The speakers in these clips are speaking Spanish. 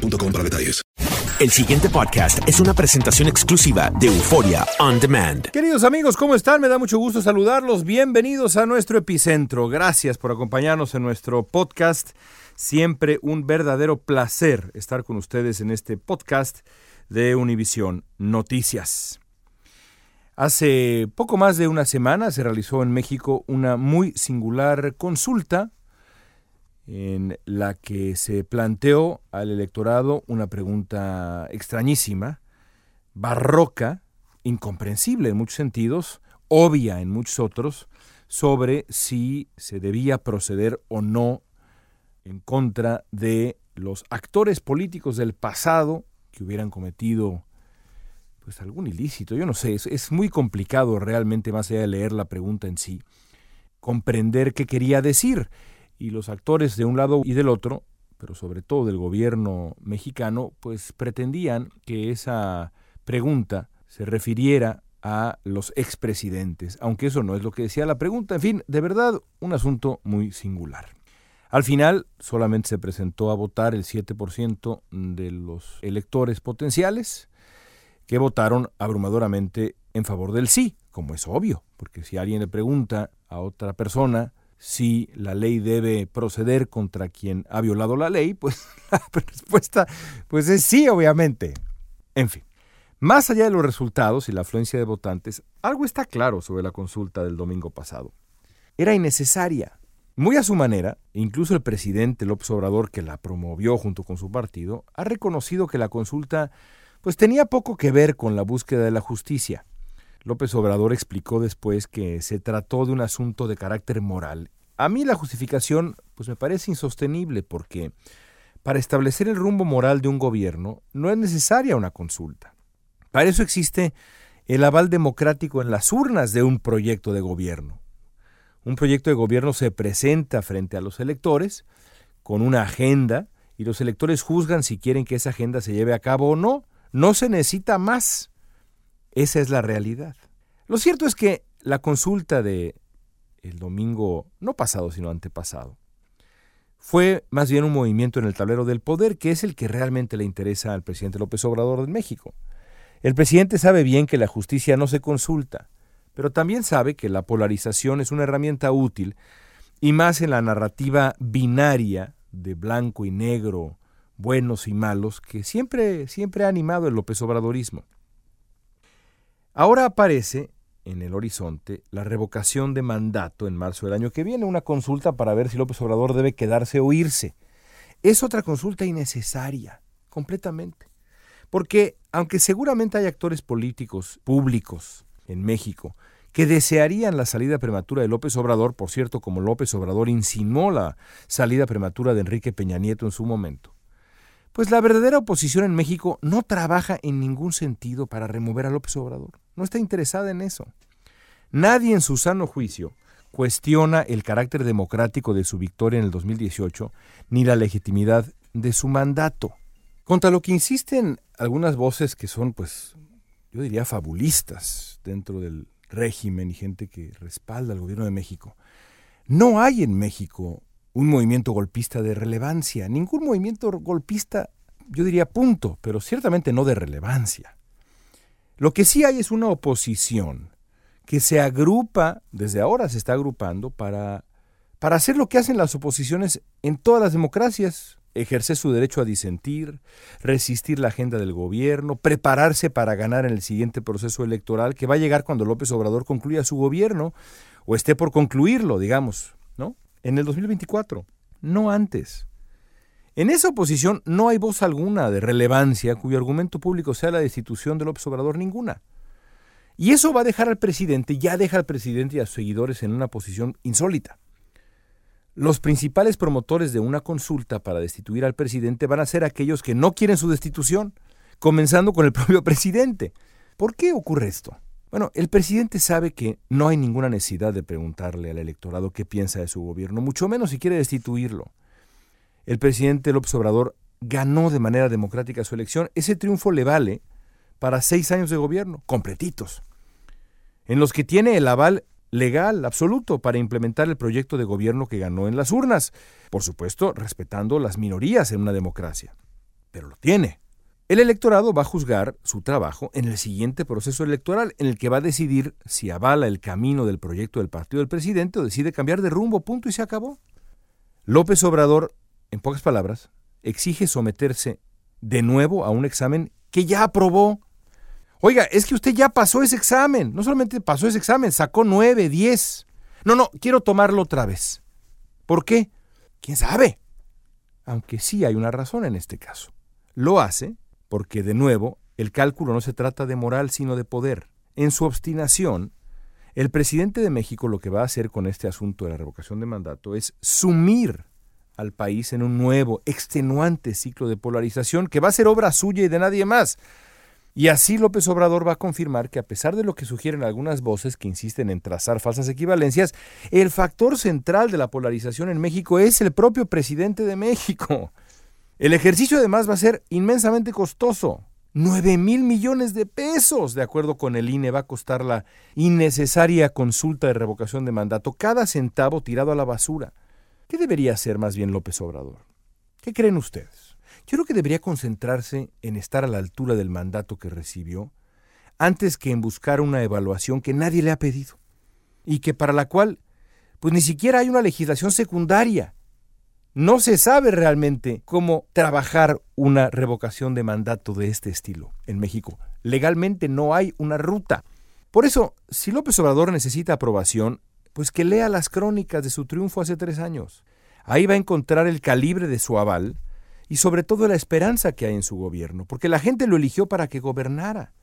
boostmobile.com para detalles. El siguiente podcast es una presentación exclusiva de Euforia On Demand. Queridos amigos, ¿cómo están? Me da mucho gusto saludarlos. Bienvenidos a nuestro epicentro. Gracias por acompañarnos en nuestro podcast. Siempre un verdadero placer estar con ustedes en este podcast de Univisión Noticias. Hace poco más de una semana se realizó en México una muy singular consulta en la que se planteó al electorado una pregunta extrañísima, barroca, incomprensible en muchos sentidos, obvia en muchos otros, sobre si se debía proceder o no en contra de los actores políticos del pasado que hubieran cometido pues algún ilícito, yo no sé, es, es muy complicado realmente más allá de leer la pregunta en sí, comprender qué quería decir y los actores de un lado y del otro, pero sobre todo del gobierno mexicano, pues pretendían que esa pregunta se refiriera a los expresidentes, aunque eso no es lo que decía la pregunta. En fin, de verdad, un asunto muy singular. Al final, solamente se presentó a votar el 7% de los electores potenciales, que votaron abrumadoramente en favor del sí, como es obvio, porque si alguien le pregunta a otra persona si la ley debe proceder contra quien ha violado la ley, pues la respuesta pues es sí, obviamente. En fin, más allá de los resultados y la afluencia de votantes, algo está claro sobre la consulta del domingo pasado. Era innecesaria. Muy a su manera, incluso el presidente López Obrador, que la promovió junto con su partido, ha reconocido que la consulta pues tenía poco que ver con la búsqueda de la justicia. López Obrador explicó después que se trató de un asunto de carácter moral. A mí la justificación pues me parece insostenible porque para establecer el rumbo moral de un gobierno no es necesaria una consulta. Para eso existe el aval democrático en las urnas de un proyecto de gobierno. Un proyecto de gobierno se presenta frente a los electores con una agenda y los electores juzgan si quieren que esa agenda se lleve a cabo o no. No se necesita más. Esa es la realidad. Lo cierto es que la consulta de el domingo, no pasado, sino antepasado, fue más bien un movimiento en el tablero del poder, que es el que realmente le interesa al presidente López Obrador de México. El presidente sabe bien que la justicia no se consulta, pero también sabe que la polarización es una herramienta útil, y más en la narrativa binaria de blanco y negro, buenos y malos, que siempre, siempre ha animado el López Obradorismo. Ahora aparece en el horizonte la revocación de mandato en marzo del año que viene, una consulta para ver si López Obrador debe quedarse o irse. Es otra consulta innecesaria, completamente. Porque aunque seguramente hay actores políticos públicos en México que desearían la salida prematura de López Obrador, por cierto, como López Obrador insinuó la salida prematura de Enrique Peña Nieto en su momento, pues la verdadera oposición en México no trabaja en ningún sentido para remover a López Obrador. No está interesada en eso. Nadie en su sano juicio cuestiona el carácter democrático de su victoria en el 2018 ni la legitimidad de su mandato. Contra lo que insisten algunas voces que son, pues, yo diría fabulistas dentro del régimen y gente que respalda al gobierno de México. No hay en México un movimiento golpista de relevancia, ningún movimiento golpista, yo diría punto, pero ciertamente no de relevancia. Lo que sí hay es una oposición que se agrupa, desde ahora se está agrupando, para, para hacer lo que hacen las oposiciones en todas las democracias, ejercer su derecho a disentir, resistir la agenda del gobierno, prepararse para ganar en el siguiente proceso electoral que va a llegar cuando López Obrador concluya su gobierno o esté por concluirlo, digamos, ¿no? En el 2024, no antes. En esa oposición no hay voz alguna de relevancia cuyo argumento público sea la destitución del López Obrador ninguna. Y eso va a dejar al presidente, ya deja al presidente y a sus seguidores en una posición insólita. Los principales promotores de una consulta para destituir al presidente van a ser aquellos que no quieren su destitución, comenzando con el propio presidente. ¿Por qué ocurre esto? Bueno, el presidente sabe que no hay ninguna necesidad de preguntarle al electorado qué piensa de su gobierno, mucho menos si quiere destituirlo. El presidente López Obrador ganó de manera democrática su elección. Ese triunfo le vale para seis años de gobierno, completitos, en los que tiene el aval legal absoluto para implementar el proyecto de gobierno que ganó en las urnas, por supuesto respetando las minorías en una democracia. Pero lo tiene. El electorado va a juzgar su trabajo en el siguiente proceso electoral, en el que va a decidir si avala el camino del proyecto del partido del presidente o decide cambiar de rumbo, punto y se acabó. López Obrador, en pocas palabras, exige someterse de nuevo a un examen que ya aprobó. Oiga, es que usted ya pasó ese examen, no solamente pasó ese examen, sacó nueve, diez. No, no, quiero tomarlo otra vez. ¿Por qué? ¿Quién sabe? Aunque sí hay una razón en este caso. Lo hace porque de nuevo, el cálculo no se trata de moral, sino de poder. En su obstinación, el presidente de México lo que va a hacer con este asunto de la revocación de mandato es sumir al país en un nuevo, extenuante ciclo de polarización que va a ser obra suya y de nadie más. Y así López Obrador va a confirmar que a pesar de lo que sugieren algunas voces que insisten en trazar falsas equivalencias, el factor central de la polarización en México es el propio presidente de México. El ejercicio además va a ser inmensamente costoso. 9 mil millones de pesos, de acuerdo con el INE, va a costar la innecesaria consulta de revocación de mandato, cada centavo tirado a la basura. ¿Qué debería hacer más bien López Obrador? ¿Qué creen ustedes? Yo creo que debería concentrarse en estar a la altura del mandato que recibió, antes que en buscar una evaluación que nadie le ha pedido, y que para la cual pues ni siquiera hay una legislación secundaria. No se sabe realmente cómo trabajar una revocación de mandato de este estilo en México. Legalmente no hay una ruta. Por eso, si López Obrador necesita aprobación, pues que lea las crónicas de su triunfo hace tres años. Ahí va a encontrar el calibre de su aval y sobre todo la esperanza que hay en su gobierno, porque la gente lo eligió para que gobernara,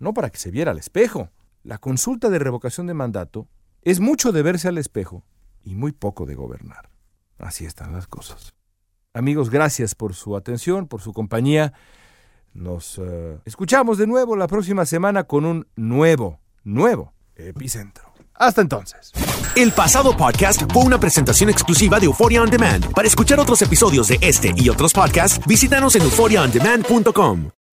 no para que se viera al espejo. La consulta de revocación de mandato es mucho de verse al espejo y muy poco de gobernar. Así están las cosas. Amigos, gracias por su atención, por su compañía. Nos uh, escuchamos de nuevo la próxima semana con un nuevo, nuevo epicentro. Hasta entonces. El pasado podcast fue una presentación exclusiva de Euphoria On Demand. Para escuchar otros episodios de este y otros podcasts, visítanos en euphoriaondemand.com.